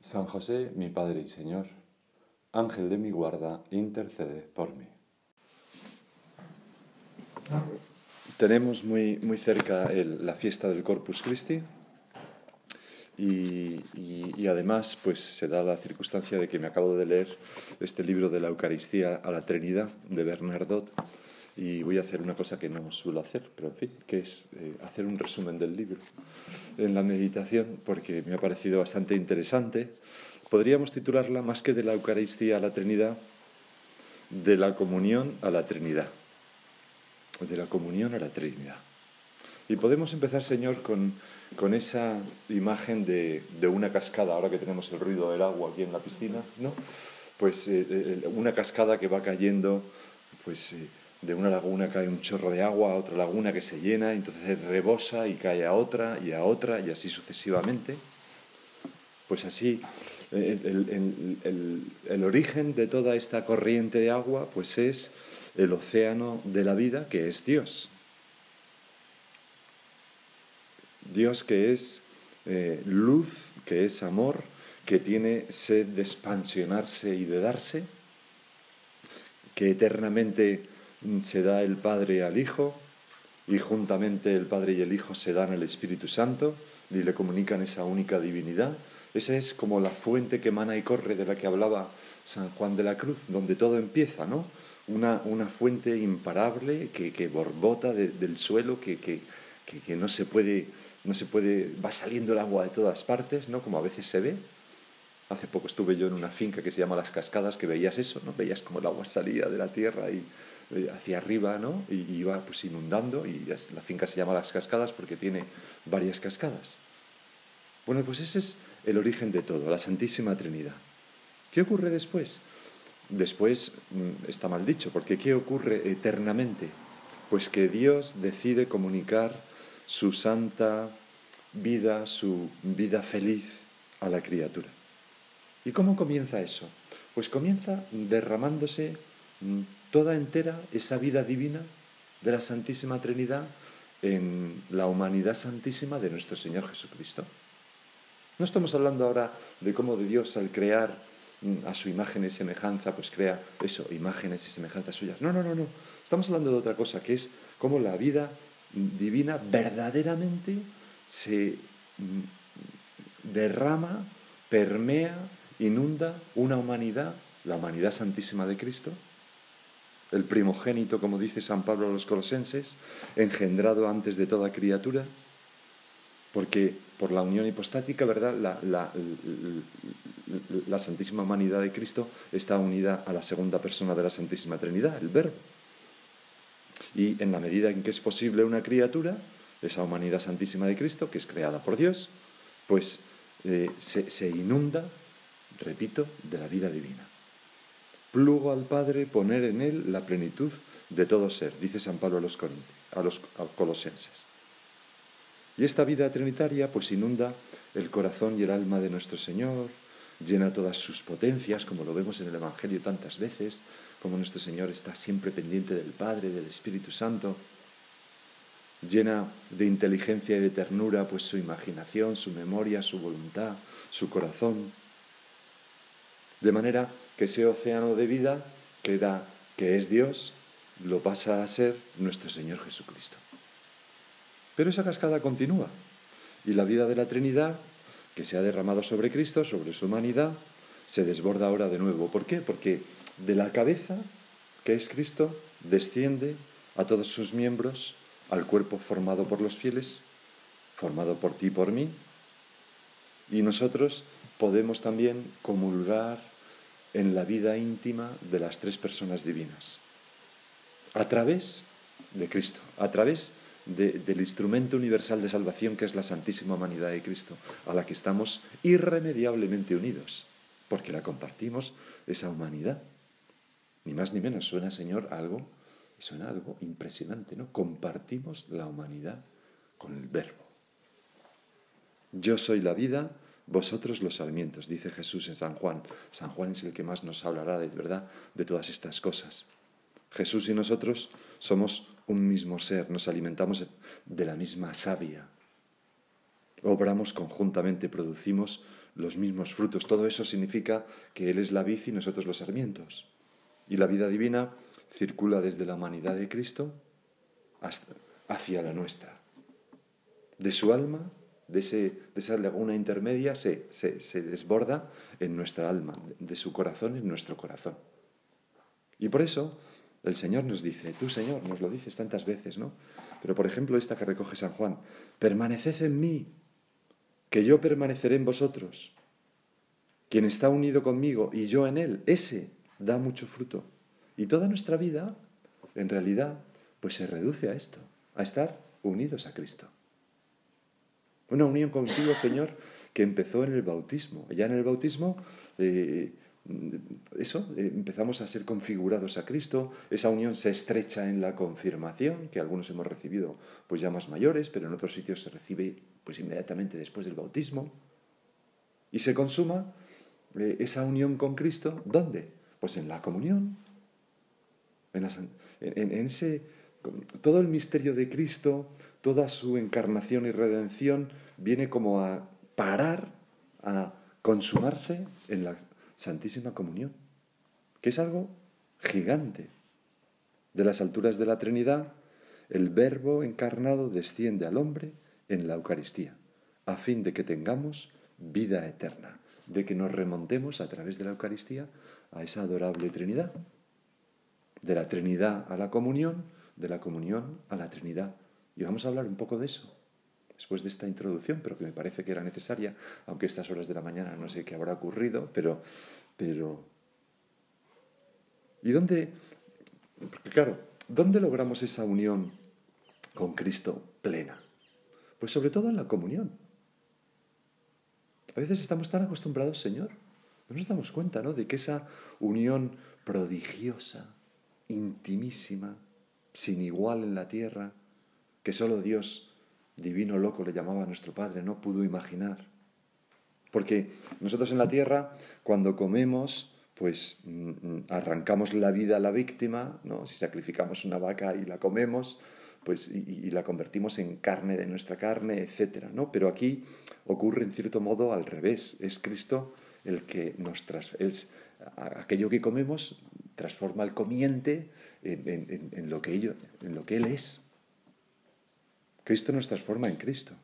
San José, mi Padre y Señor, Ángel de mi guarda, intercede por mí. Tenemos muy, muy cerca la fiesta del Corpus Christi y, y, además pues se da la circunstancia de que me acabo de leer este libro de la Eucaristía a la Trinidad de Bernardot y voy a hacer una cosa que no suelo hacer, pero en fin, que es eh, hacer un resumen del libro en la meditación, porque me ha parecido bastante interesante. Podríamos titularla más que de la Eucaristía a la Trinidad, de la comunión a la Trinidad. De la comunión a la Trinidad. Y podemos empezar, Señor, con, con esa imagen de, de, una cascada, ahora que tenemos el ruido del agua aquí en la piscina, ¿no? Pues eh, eh, una cascada que va cayendo, pues de una laguna cae un chorro de agua a otra laguna que se llena, entonces rebosa y cae a otra y a otra y así sucesivamente. Pues así, el, el, origen de toda esta corriente de agua pues es el océano de la vida que es Dios. Dios que es eh, luz, que es amor, que tiene sed de expansionarse y de darse, que eternamente se da el Padre al Hijo y juntamente el Padre y el Hijo se dan al Espíritu Santo y le comunican esa única divinidad. Esa es como la fuente que emana y corre de la que hablaba San Juan de la Cruz, donde todo empieza, ¿no? Una, una fuente imparable que, que borbota del suelo, que, que, que, no, se puede, no se puede, va saliendo el agua de todas partes, ¿no? Como a veces se ve. Hace poco estuve yo en una finca que se llama Las Cascadas, que veías eso, ¿no? Veías como el agua salía de la tierra y hacia arriba, ¿no? Y iba pues inundando y la finca se llama Las Cascadas porque tiene varias cascadas. Bueno, pues ese es el origen de todo, la Santísima Trinidad. ¿Qué ocurre después? Después mm, está mal dicho, porque ¿qué ocurre eternamente? Pues que Dios decide comunicar su santa vida, su vida feliz a la criatura. ¿Y cómo comienza eso? Pues comienza derramándose mm, toda entera esa vida divina de la Santísima Trinidad en la humanidad santísima de nuestro Señor Jesucristo. No estamos hablando ahora de cómo de Dios al crear mm, a su imagen y semejanza, pues crea eso, imágenes y semejanzas suyas. No, no, no, no. Estamos hablando de otra cosa, que es cómo la vida divina verdaderamente se mm, derrama, permea, inunda una humanidad, la humanidad santísima de Cristo, el primogénito, como dice San Pablo a los colosenses, engendrado antes de toda criatura, porque por la unión hipostática, ¿verdad? La, Santísima Humanidad de Cristo está unida a la segunda persona de la Santísima Trinidad, el Verbo. Y en la medida en que es posible una criatura, esa humanidad santísima de Cristo, que es creada por Dios, pues eh, se inunda, repito, de la vida divina. Plugo al Padre poner en él la plenitud de todo ser, dice San Pablo a los, colosenses. Y esta vida trinitaria pues inunda el corazón y el alma de nuestro Señor, llena todas sus potencias, como lo vemos en el Evangelio tantas veces, como nuestro Señor está siempre pendiente del Padre, del Espíritu Santo, llena de inteligencia y de ternura pues su imaginación, su memoria, su voluntad, su corazón, de manera que ese océano de vida que, da, que es Dios lo pasa a ser nuestro Señor Jesucristo. Pero esa cascada continúa y la vida de la Trinidad, que se ha derramado sobre Cristo, sobre su humanidad, se desborda ahora de nuevo. ¿Por qué? Porque de la cabeza, que es Cristo, desciende a todos sus miembros, al cuerpo formado por los fieles, formado por ti y por mí, y nosotros podemos también comulgar en la vida íntima de las tres personas divinas, a través de Cristo, a través del instrumento universal de salvación que es la Santísima Humanidad de Cristo, a la que estamos irremediablemente unidos, porque la compartimos esa humanidad. Ni más ni menos, suena, Señor, algo, suena algo impresionante, ¿no? Compartimos la humanidad con el Verbo. Yo soy la vida, vosotros los sarmientos, dice Jesús en San Juan. San Juan es el que más nos hablará de verdad de todas estas cosas. Jesús y nosotros somos un mismo ser, nos alimentamos de la misma savia. Obramos conjuntamente, producimos los mismos frutos. Todo eso significa que Él es la vid y nosotros los sarmientos. Y la vida divina circula desde la humanidad de Cristo hacia la nuestra. De su alma, de, esa laguna intermedia, se, se desborda en nuestra alma, de su corazón en nuestro corazón. Y por eso el Señor nos dice, tú Señor, nos lo dices tantas veces, ¿no? Pero por ejemplo esta que recoge San Juan, permaneced en mí, que yo permaneceré en vosotros. Quien está unido conmigo y yo en él, ese da mucho fruto. Y toda nuestra vida, en realidad, pues se reduce a esto, a estar unidos a Cristo. Una unión contigo, Señor, que empezó en el bautismo. Ya en el bautismo eh, eso, eh, empezamos a ser configurados a Cristo, esa unión se estrecha en la confirmación, que algunos hemos recibido pues ya más mayores, pero en otros sitios se recibe pues inmediatamente después del bautismo, y se consuma eh, esa unión con Cristo, ¿dónde? Pues en la comunión, en, en ese, todo el misterio de Cristo, toda su encarnación y redención viene como a parar, a consumarse en la Santísima Comunión, que es algo gigante. De las alturas de la Trinidad, el Verbo encarnado desciende al hombre en la Eucaristía, a fin de que tengamos vida eterna, de que nos remontemos a través de la Eucaristía a esa adorable Trinidad. De la Trinidad a la comunión, de la comunión a la Trinidad. Y vamos a hablar un poco de eso después de esta introducción, pero que me parece que era necesaria, aunque estas horas de la mañana no sé qué habrá ocurrido, pero... pero ¿Y dónde? Claro, ¿dónde logramos esa unión con Cristo plena? Pues sobre todo en la comunión. A veces estamos tan acostumbrados, Señor, no nos damos cuenta, ¿no? De que esa unión prodigiosa, intimísima, sin igual en la tierra, que solo Dios divino loco le llamaba a nuestro Padre, no pudo imaginar. Porque nosotros en la tierra, cuando comemos, pues mm, mm, arrancamos la vida a la víctima, ¿no? si sacrificamos una vaca y la comemos, pues, y, la convertimos en carne de nuestra carne, etc. ¿no? Pero aquí ocurre en cierto modo al revés, es Cristo el que nos aquello que comemos transforma el comiente en, lo que ello, en lo que Él es. Cristo nos transforma en Cristo.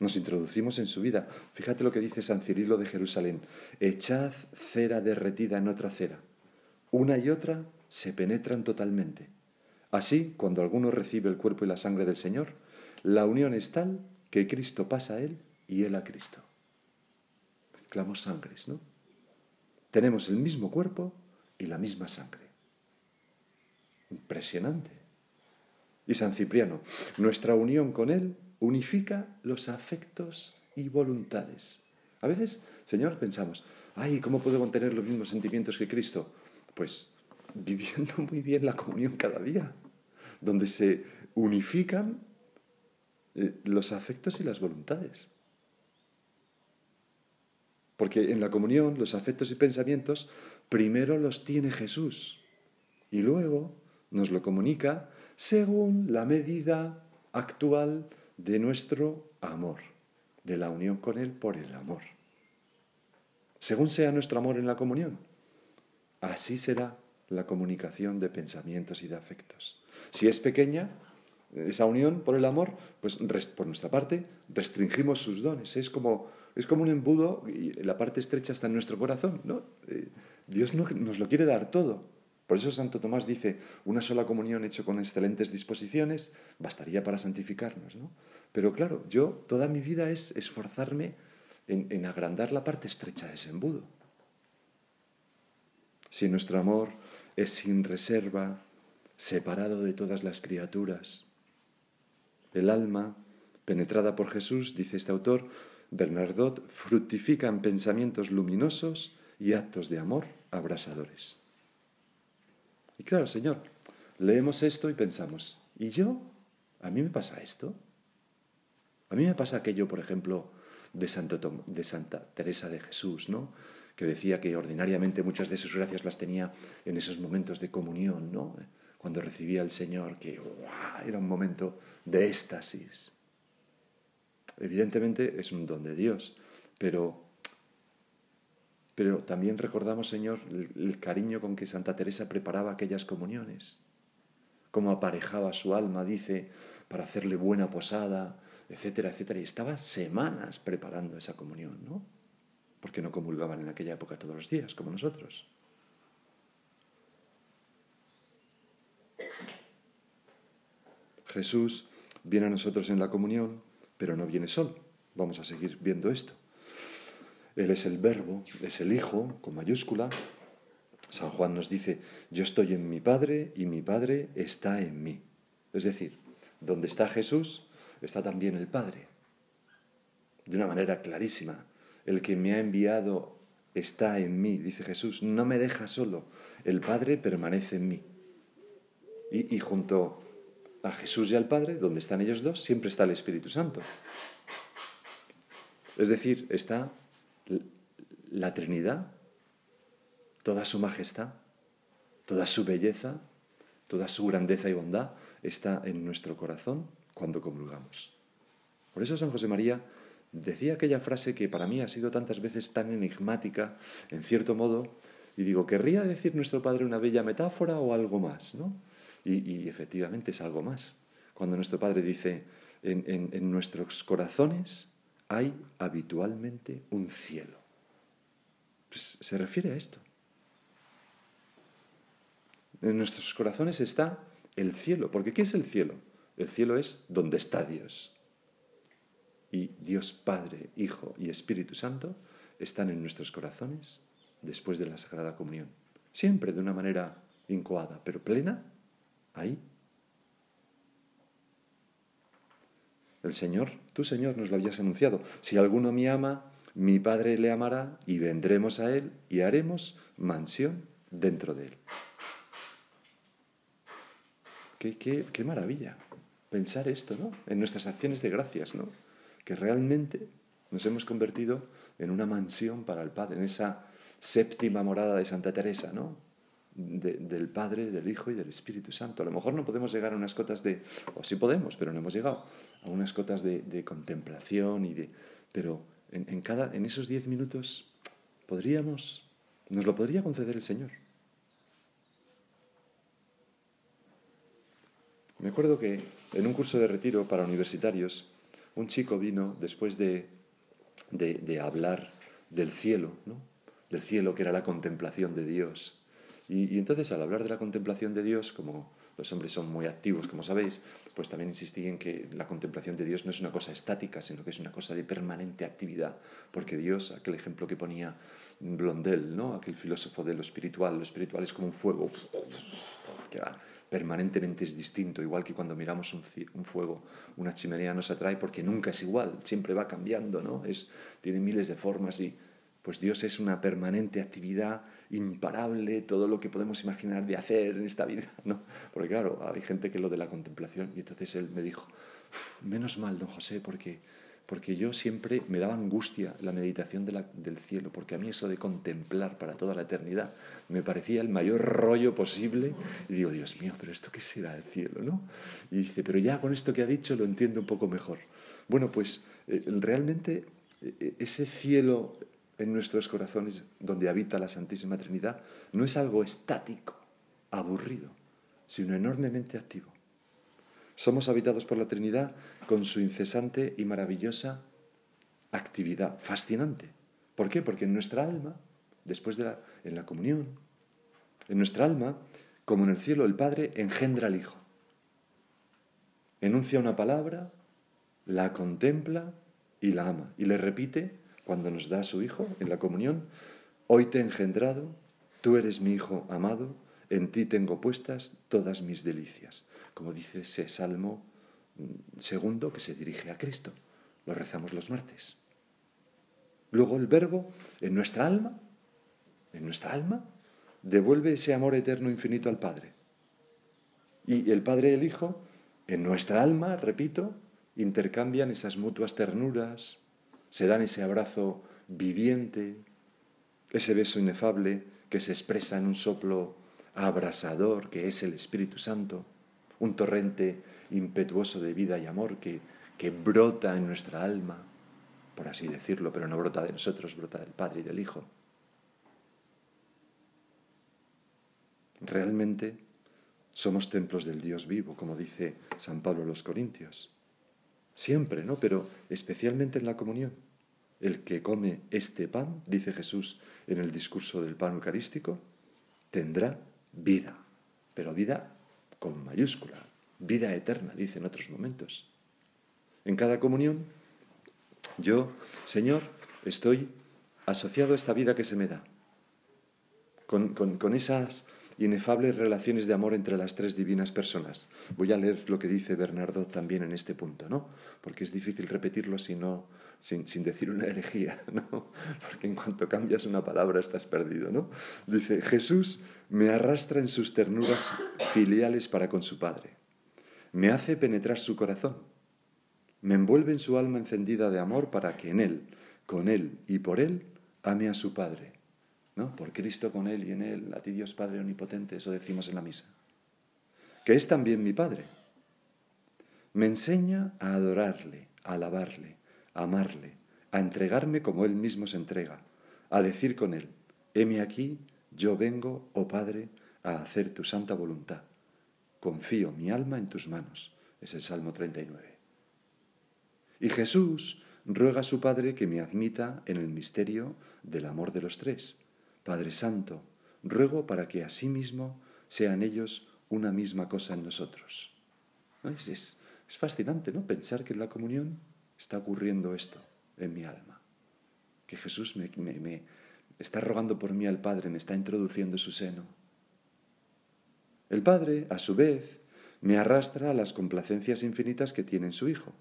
Nos introducimos en su vida. Fíjate lo que dice San Cirilo de Jerusalén. Echad cera derretida en otra cera. Una y otra se penetran totalmente. Así, cuando alguno recibe el cuerpo y la sangre del Señor, la unión es tal que Cristo pasa a él y él a Cristo. Mezclamos sangres, ¿no? Tenemos el mismo cuerpo y la misma sangre. Impresionante. Y San Cipriano, nuestra unión con Él unifica los afectos y voluntades. A veces, Señor, pensamos, ay, ¿cómo puedo contener los mismos sentimientos que Cristo? Pues viviendo muy bien la comunión cada día, donde se unifican eh, los afectos y las voluntades. Porque en la comunión los afectos y pensamientos primero los tiene Jesús y luego nos lo comunica según la medida actual de nuestro amor, de la unión con Él por el amor. Según sea nuestro amor en la comunión, así será la comunicación de pensamientos y de afectos. Si es pequeña esa unión por el amor, pues por nuestra parte restringimos sus dones. Es como, es como un embudo y la parte estrecha está en nuestro corazón, ¿no? Eh, Dios nos lo quiere dar todo. Por eso Santo Tomás dice, una sola comunión hecho con excelentes disposiciones bastaría para santificarnos, ¿no? Pero claro, yo toda mi vida es esforzarme en, en agrandar la parte estrecha de ese embudo. Si nuestro amor es sin reserva, separado de todas las criaturas, el alma, penetrada por Jesús, dice este autor, Bernardot, fructifica en pensamientos luminosos y actos de amor abrasadores. Y claro, Señor, leemos esto y pensamos, ¿y yo? ¿A mí me pasa esto? A mí me pasa aquello, por ejemplo, de, de Santa Teresa de Jesús, ¿no? que decía que ordinariamente muchas de sus gracias las tenía en esos momentos de comunión, ¿no? cuando recibía al Señor, que era un momento de éxtasis. Evidentemente es un don de Dios, pero, pero también recordamos, Señor, el, cariño con que Santa Teresa preparaba aquellas comuniones, cómo aparejaba su alma, dice, para hacerle buena posada, etcétera, etcétera, y estaba semanas preparando esa comunión, ¿no? Porque no comulgaban en aquella época todos los días, como nosotros. Jesús viene a nosotros en la comunión, pero no viene solo. Vamos a seguir viendo esto. Él es el verbo, es el Hijo, con mayúscula. San Juan nos dice, yo estoy en mi Padre y mi Padre está en mí. Es decir, donde está Jesús, está también el Padre. De una manera clarísima. El que me ha enviado está en mí, dice Jesús. No me deja solo. El Padre permanece en mí. Y, y junto a Jesús y al Padre, donde están ellos dos, siempre está el Espíritu Santo. Es decir, está la Trinidad, toda su majestad, toda su belleza, toda su grandeza y bondad está en nuestro corazón cuando comulgamos. Por eso San José María decía aquella frase que para mí ha sido tantas veces tan enigmática, en cierto modo, y digo, ¿querría decir nuestro Padre una bella metáfora o algo más? ¿no? Y, efectivamente es algo más. Cuando nuestro Padre dice, en, nuestros corazones hay habitualmente un cielo. Pues se refiere a esto. En nuestros corazones está el cielo. Porque ¿qué es el cielo? El cielo es donde está Dios. Y Dios Padre, Hijo y Espíritu Santo están en nuestros corazones después de la Sagrada Comunión. Siempre de una manera incoada, pero plena ahí. El Señor, tú Señor, nos lo habías anunciado. Si alguno me ama, mi Padre le amará y vendremos a Él y haremos mansión dentro de Él. Qué, qué, qué maravilla pensar esto, ¿no? En nuestras acciones de gracias, ¿no? Que realmente nos hemos convertido en una mansión para el Padre, en esa séptima morada de Santa Teresa, ¿no? Del Padre, del Hijo y del Espíritu Santo. A lo mejor no podemos llegar a unas cotas de, o sí podemos, pero no hemos llegado a unas cotas de, contemplación y de, pero en, cada, en esos diez minutos podríamos, nos lo podría conceder el Señor. Me acuerdo que en un curso de retiro para universitarios, un chico vino después de, de hablar del cielo, ¿no? del cielo que era la contemplación de Dios y, entonces al hablar de la contemplación de Dios, como los hombres son muy activos, como sabéis, pues también insistí en que la contemplación de Dios no es una cosa estática, sino que es una cosa de permanente actividad, porque Dios, aquel ejemplo que ponía Blondel, ¿no? aquel filósofo de lo espiritual, lo espiritual es como un fuego que va permanentemente es distinto, igual que cuando miramos un, un, fuego, una chimenea nos atrae porque nunca es igual, siempre va cambiando, ¿no? es, tiene miles de formas y pues Dios es una permanente actividad imparable, todo lo que podemos imaginar de hacer en esta vida, ¿no? Porque claro, hay gente que lo de la contemplación, y entonces él me dijo, menos mal, don José, porque, porque yo siempre me daba angustia la meditación del cielo, porque a mí eso de contemplar para toda la eternidad me parecía el mayor rollo posible, y digo, Dios mío, pero esto qué será el cielo, ¿no? Y dice, pero ya con esto que ha dicho lo entiendo un poco mejor. Bueno, pues eh, realmente eh, ese cielo en nuestros corazones donde habita la Santísima Trinidad no es algo estático, aburrido, sino enormemente activo. Somos habitados por la Trinidad con su incesante y maravillosa actividad fascinante. ¿Por qué? Porque en nuestra alma, después de la, en la comunión, en nuestra alma, como en el cielo, el Padre engendra al Hijo. Enuncia una palabra, la contempla y la ama. Y le repite cuando nos da su Hijo en la comunión, hoy te he engendrado, tú eres mi Hijo amado, en ti tengo puestas todas mis delicias. Como dice ese salmo mm, segundo que se dirige a Cristo. Lo rezamos los martes. Luego el verbo en nuestra alma, en nuestra alma, devuelve ese amor eterno infinito al Padre. Y el Padre y el Hijo, en nuestra alma, repito, intercambian esas mutuas ternuras, se dan ese abrazo viviente, ese beso inefable que se expresa en un soplo abrasador que es el Espíritu Santo, un torrente impetuoso de vida y amor que, que brota en nuestra alma, por así decirlo, pero no brota de nosotros, brota del Padre y del Hijo. Realmente somos templos del Dios vivo, como dice San Pablo a los Corintios. Siempre, ¿no? Pero especialmente en la comunión. El que come este pan, dice Jesús en el discurso del pan eucarístico, tendrá vida, pero vida con mayúscula, vida eterna, dice en otros momentos. En cada comunión, yo, Señor, estoy asociado a esta vida que se me da, con, con esas inefables relaciones de amor entre las tres divinas personas. Voy a leer lo que dice Bernardo también en este punto, ¿no? Porque es difícil repetirlo si no, sin, sin, decir una herejía, ¿no? Porque en cuanto cambias una palabra estás perdido, ¿no? Dice, Jesús me arrastra en sus ternuras filiales para con su Padre. Me hace penetrar su corazón. Me envuelve en su alma encendida de amor para que en Él, con Él y por Él, ame a su Padre ¿no? Por Cristo con Él y en Él, a ti Dios Padre Omnipotente, eso decimos en la misa. Que es también mi Padre. Me enseña a adorarle, a alabarle, amarle, a entregarme como Él mismo se entrega, a decir con Él, heme aquí, yo vengo, oh Padre, a hacer tu santa voluntad. Confío mi alma en tus manos. Es el Salmo 39. Y Jesús ruega a su Padre que me admita en el misterio del amor de los tres, Padre Santo, ruego para que asimismo sean ellos una misma cosa en nosotros. Es, es, fascinante, ¿no? Pensar que en la comunión está ocurriendo esto en mi alma. Que Jesús me, está rogando por mí al Padre, me está introduciendo su seno. El Padre, a su vez, me arrastra a las complacencias infinitas que tiene en su Hijo.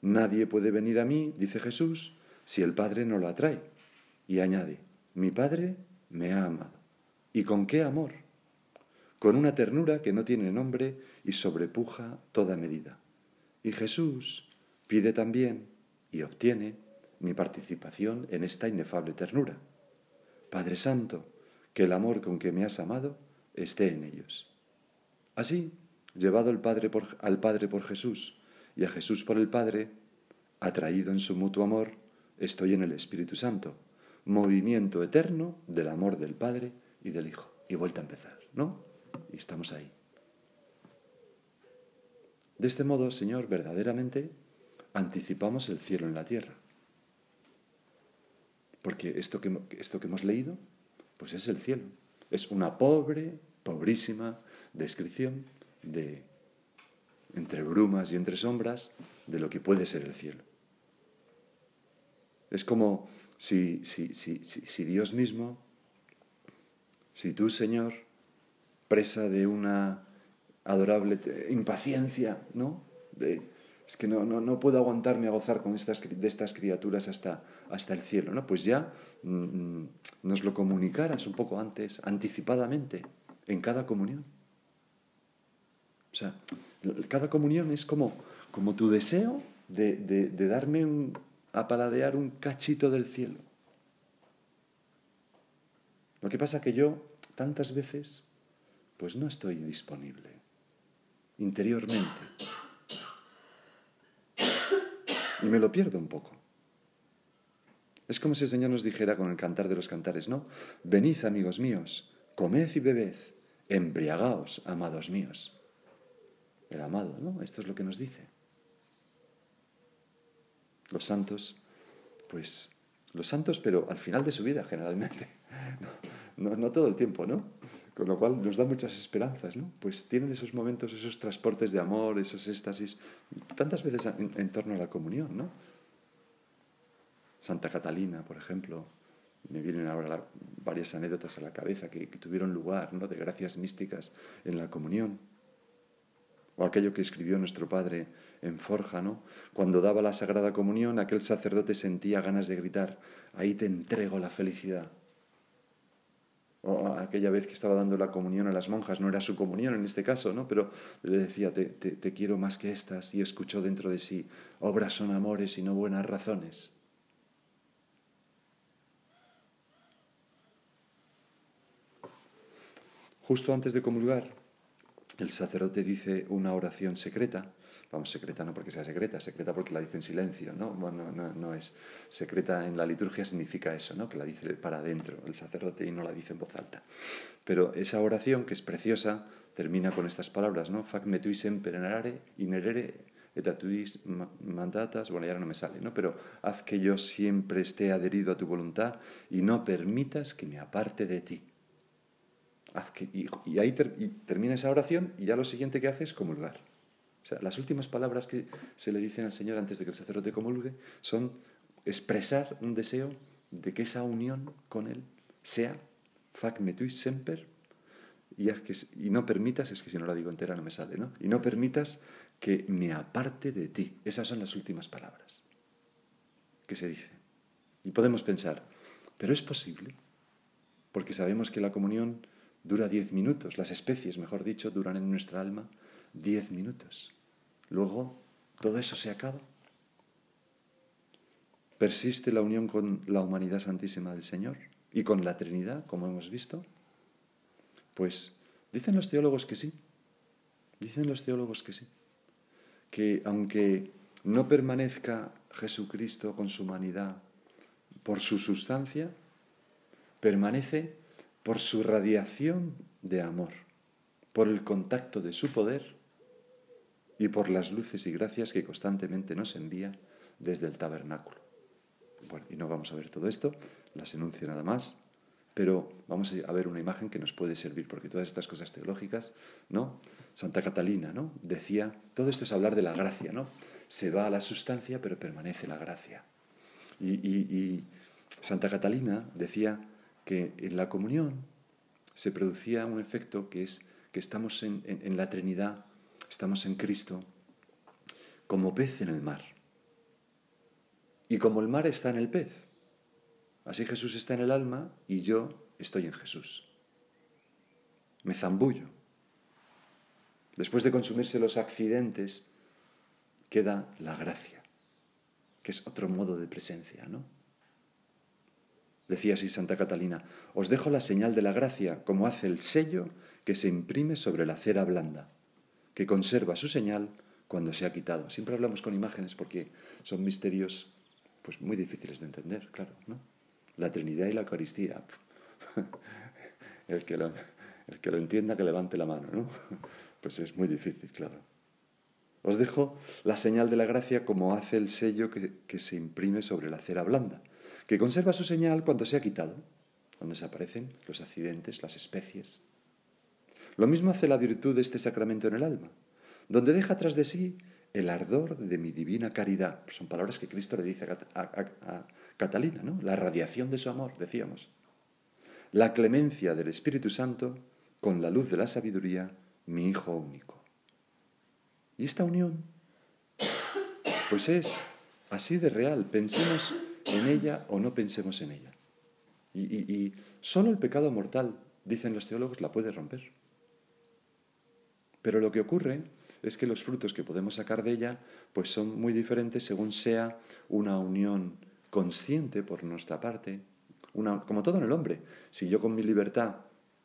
Nadie puede venir a mí, dice Jesús, si el Padre no lo atrae. Y añade, mi Padre me ha amado. ¿Y con qué amor? Con una ternura que no tiene nombre y sobrepuja toda medida. Y Jesús pide también y obtiene mi participación en esta inefable ternura. Padre Santo, que el amor con que me has amado esté en ellos. Así, llevado el Padre al Padre por Jesús y a Jesús por el Padre, atraído en su mutuo amor, estoy en el Espíritu Santo movimiento eterno del amor del Padre y del Hijo. Y vuelta a empezar, ¿no? Y estamos ahí. De este modo, Señor, verdaderamente anticipamos el cielo en la tierra. Porque esto que, esto que hemos leído, pues es el cielo. Es una pobre, pobrísima descripción de, entre brumas y entre sombras, de lo que puede ser el cielo. Es como si, si, si, si Dios mismo, si tú, Señor, presa de una adorable impaciencia, ¿no? Es que no, no, no, puedo aguantarme a gozar con estas, de estas criaturas hasta, hasta el cielo, ¿no? Pues ya mm, mm, nos lo comunicaras un poco antes, anticipadamente, en cada comunión. O sea, cada comunión es como, como tu deseo de, de, darme un, a paladear un cachito del cielo. Lo que pasa que yo, tantas veces, pues no estoy disponible interiormente. Y me lo pierdo un poco. Es como si el Señor nos dijera con el cantar de los cantares, ¿no? Venid, amigos míos, comed y bebed, embriagaos, amados míos. El amado, ¿no? Esto es lo que nos dice. Los santos, pues los santos, pero al final de su vida generalmente, no, no, todo el tiempo, ¿no? Con lo cual nos da muchas esperanzas, ¿no? Pues tienen esos momentos, esos transportes de amor, esos éxtasis, tantas veces en, torno a la comunión, ¿no? Santa Catalina, por ejemplo, me vienen ahora varias anécdotas a la cabeza que, que tuvieron lugar, ¿no? De gracias místicas en la comunión o aquello que escribió nuestro padre en Forja, ¿no? Cuando daba la Sagrada Comunión, aquel sacerdote sentía ganas de gritar, ahí te entrego la felicidad. O aquella vez que estaba dando la comunión a las monjas, no era su comunión en este caso, ¿no? Pero le decía, te, te quiero más que estas, y escuchó dentro de sí, obras son amores y no buenas razones. Justo antes de comulgar, el sacerdote dice una oración secreta, vamos, secreta no porque sea secreta, secreta porque la dice en silencio, ¿no? Bueno, no, no, es secreta en la liturgia significa eso, ¿no? Que la dice para adentro el sacerdote y no la dice en voz alta. Pero esa oración, que es preciosa, termina con estas palabras, ¿no? Fac me semper inerere et tuis mandatas, bueno, ya no me sale, ¿no? Pero haz que yo siempre esté adherido a tu voluntad y no permitas que me aparte de ti y, ahí termina esa oración y ya lo siguiente que hace es comulgar. Sea, las últimas palabras que se le dicen al Señor antes de que el sacerdote comulgue son expresar un deseo de que esa unión con Él sea fac metuis semper y, no permitas, es que si no la digo entera no me sale, ¿no? Y no permitas que me aparte de ti. Esas son las últimas palabras que se dice. Y podemos pensar, pero es posible, porque sabemos que la comunión dura diez minutos, las especies, mejor dicho, duran en nuestra alma diez minutos. Luego, todo eso se acaba. Persiste la unión con la humanidad santísima del Señor y con la Trinidad, como hemos visto. Pues dicen los teólogos que sí, dicen los teólogos que sí, que aunque no permanezca Jesucristo con su humanidad por su sustancia, permanece por su radiación de amor, por el contacto de su poder y por las luces y gracias que constantemente nos envía desde el tabernáculo. Bueno, y no vamos a ver todo esto, las enuncio nada más, pero vamos a ver una imagen que nos puede servir, porque todas estas cosas teológicas, ¿no? Santa Catalina, ¿no? Decía, todo esto es hablar de la gracia, ¿no? Se va a la sustancia, pero permanece la gracia. Y, y Santa Catalina decía, que en la comunión se producía un efecto que es que estamos en, la Trinidad, estamos en Cristo, como pez en el mar. Y como el mar está en el pez, así Jesús está en el alma y yo estoy en Jesús. Me zambullo. Después de consumirse los accidentes, queda la gracia, que es otro modo de presencia, ¿no? Decía así Santa Catalina, os dejo la señal de la gracia, como hace el sello que se imprime sobre la cera blanda, que conserva su señal cuando se ha quitado. Siempre hablamos con imágenes porque son misterios pues muy difíciles de entender, claro, ¿no? La Trinidad y la Eucaristía. el, que lo, el que lo entienda que levante la mano, ¿no? Pues es muy difícil, claro. Os dejo la señal de la gracia como hace el sello que, que se imprime sobre la cera blanda que conserva su señal cuando se ha quitado, cuando desaparecen los accidentes, las especies. Lo mismo hace la virtud de este sacramento en el alma, donde deja tras de sí el ardor de mi divina caridad. Son palabras que Cristo le dice a, Catalina, ¿no? La radiación de su amor, decíamos. La clemencia del Espíritu Santo con la luz de la sabiduría, mi Hijo único. Y esta unión, pues es así de real. Pensemos en ella o no pensemos en ella. Y, solo el pecado mortal, dicen los teólogos, la puede romper. Pero lo que ocurre es que los frutos que podemos sacar de ella pues son muy diferentes según sea una unión consciente por nuestra parte, como todo en el hombre. Si yo con mi libertad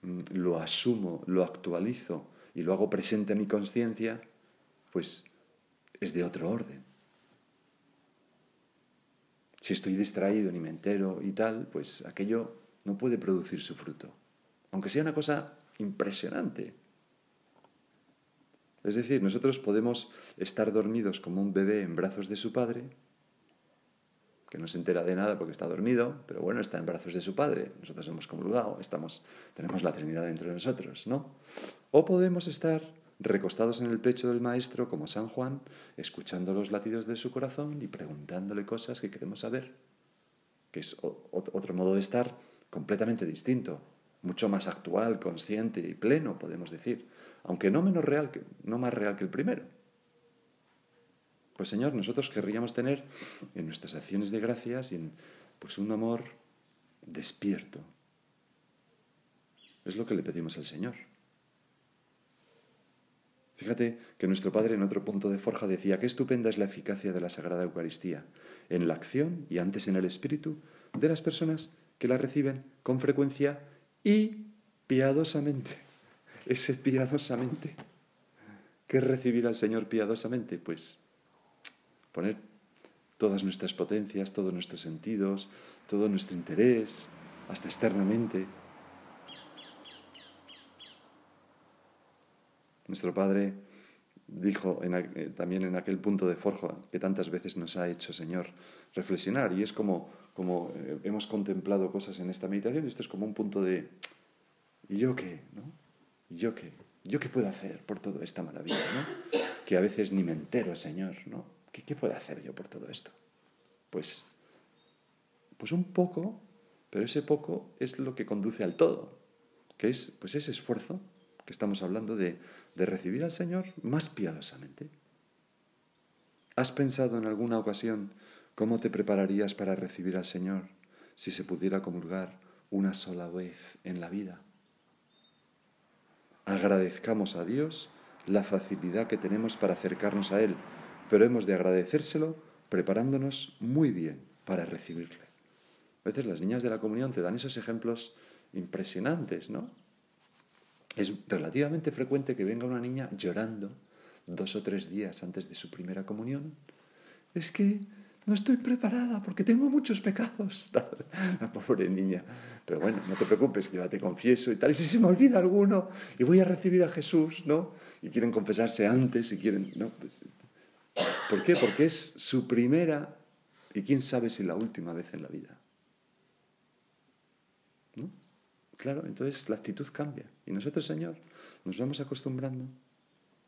mm, lo asumo, lo actualizo y lo hago presente en mi conciencia, pues es de otro orden si estoy distraído ni me entero y tal, pues aquello no puede producir su fruto. Aunque sea una cosa impresionante. Es decir, nosotros podemos estar dormidos como un bebé en brazos de su padre que no se entera de nada porque está dormido, pero bueno, está en brazos de su Padre. Nosotros hemos comulgado, estamos, tenemos la Trinidad dentro de nosotros, ¿no? O podemos estar recostados en el pecho del Maestro como San Juan, escuchando los latidos de su corazón y preguntándole cosas que queremos saber, que es otro modo de estar completamente distinto, mucho más actual, consciente y pleno, podemos decir, aunque no menos real, no más real que el primero. Pues Señor, nosotros querríamos tener en nuestras acciones de gracias pues un amor despierto. Es lo que le pedimos al Señor. Fíjate que nuestro Padre en otro punto de Forja decía, qué estupenda es la eficacia de la Sagrada Eucaristía en la acción y antes en el espíritu de las personas que la reciben con frecuencia y piadosamente. Ese piadosamente. ¿Qué es recibir al Señor piadosamente? Pues poner todas nuestras potencias, todos nuestros sentidos, todo nuestro interés, hasta externamente. Nuestro Padre dijo eh, también en aquel punto de forja que tantas veces nos ha hecho, Señor, reflexionar. Y es como, como eh, hemos contemplado cosas en esta meditación, y esto es como un punto de, ¿y yo qué? ¿no? ¿Y yo qué? ¿Yo qué puedo hacer por toda esta maravilla? ¿no? Que a veces ni me entero, Señor, ¿no? ¿Qué, puedo hacer yo por todo esto? Pues, pues un poco, pero ese poco es lo que conduce al todo, que es pues ese esfuerzo que estamos hablando de, de recibir al Señor más piadosamente. ¿Has pensado en alguna ocasión cómo te prepararías para recibir al Señor si se pudiera comulgar una sola vez en la vida? Agradezcamos a Dios la facilidad que tenemos para acercarnos a Él pero hemos de agradecérselo preparándonos muy bien para recibirle. A veces las niñas de la comunión te dan esos ejemplos impresionantes, ¿no? Es relativamente frecuente que venga una niña llorando dos o tres días antes de su primera comunión. Es que no estoy preparada porque tengo muchos pecados. La pobre niña. Pero bueno, no te preocupes, que ya te confieso y tal. Y si se me olvida alguno y voy a recibir a Jesús, ¿no? Y quieren confesarse antes y quieren, ¿no? Pues ¿Por qué? Porque es su primera y quién sabe si la última vez en la vida. ¿No? Claro, entonces la actitud cambia. Y nosotros, Señor, nos vamos acostumbrando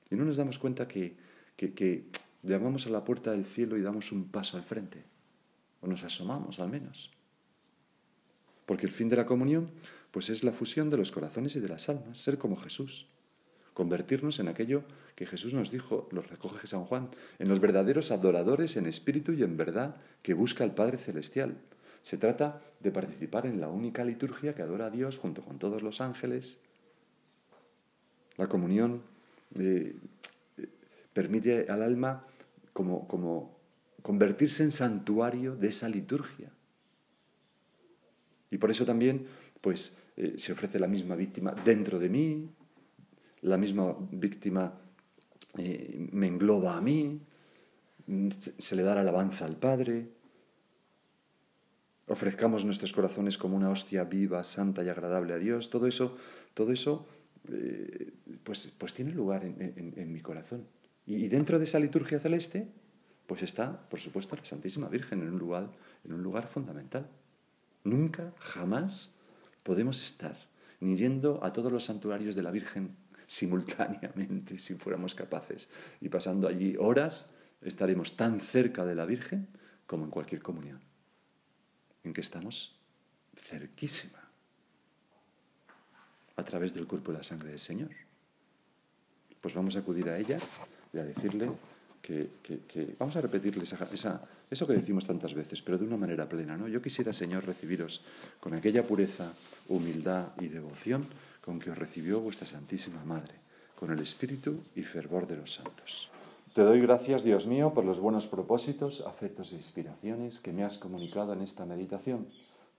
y no nos damos cuenta que, que, que llamamos a la puerta del cielo y damos un paso al frente. O nos asomamos al menos. Porque el fin de la comunión, pues es la fusión de los corazones y de las almas, ser como Jesús convertirnos en aquello que Jesús nos dijo, lo recoge San Juan, en los verdaderos adoradores en espíritu y en verdad que busca el Padre Celestial. Se trata de participar en la única liturgia que adora a Dios junto con todos los ángeles. La comunión eh, permite al alma como, convertirse en santuario de esa liturgia. Y por eso también pues, eh, se ofrece la misma víctima dentro de mí, la misma víctima eh, me engloba a mí, se le da la alabanza al Padre. Ofrezcamos nuestros corazones como una hostia viva, santa y agradable a Dios. Todo eso, todo eso eh, pues, pues tiene lugar en, mi corazón. Y, dentro de esa liturgia celeste, pues está, por supuesto, la Santísima Virgen en un lugar, en un lugar fundamental. Nunca, jamás podemos estar ni yendo a todos los santuarios de la Virgen simultáneamente si fuéramos capaces. Y pasando allí horas, estaremos tan cerca de la Virgen como en cualquier comunión, en que estamos cerquísima, a través del cuerpo y la sangre del Señor. Pues vamos a acudir a ella y a decirle que, vamos a repetirle esa, eso que decimos tantas veces, pero de una manera plena. ¿no? Yo quisiera, Señor, recibiros con aquella pureza, humildad y devoción con que os recibió vuestra Santísima Madre, con el espíritu y fervor de los santos. Te doy gracias, Dios mío, por los buenos propósitos, afectos e inspiraciones que me has comunicado en esta meditación.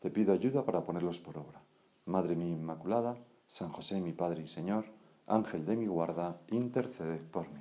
Te pido ayuda para ponerlos por obra. Madre mía Inmaculada, San José mi Padre y Señor, Ángel de mi guarda, intercede por mí.